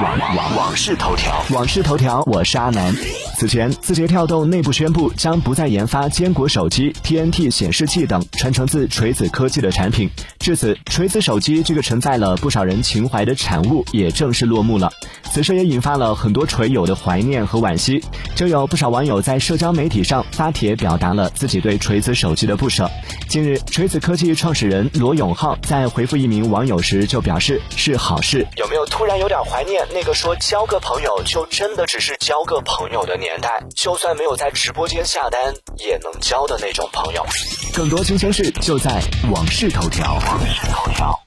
网网网事头条，网事头条，我是阿南。此前，字节跳动内部宣布将不再研发坚果手机、TNT 显示器等传承自锤子科技的产品。至此，锤子手机这个承载了不少人情怀的产物也正式落幕了。此事也引发了很多锤友的怀念和惋惜，就有不少网友在社交媒体上发帖表达了自己对锤子手机的不舍。近日，锤子科技创始人罗永浩在回复一名网友时就表示是好事。有没有突然有点怀念那个说交个朋友就真的只是交个朋友的年代？就算没有在直播间下单也能交的那种朋友。更多新鲜事就在往事头条。往事头条。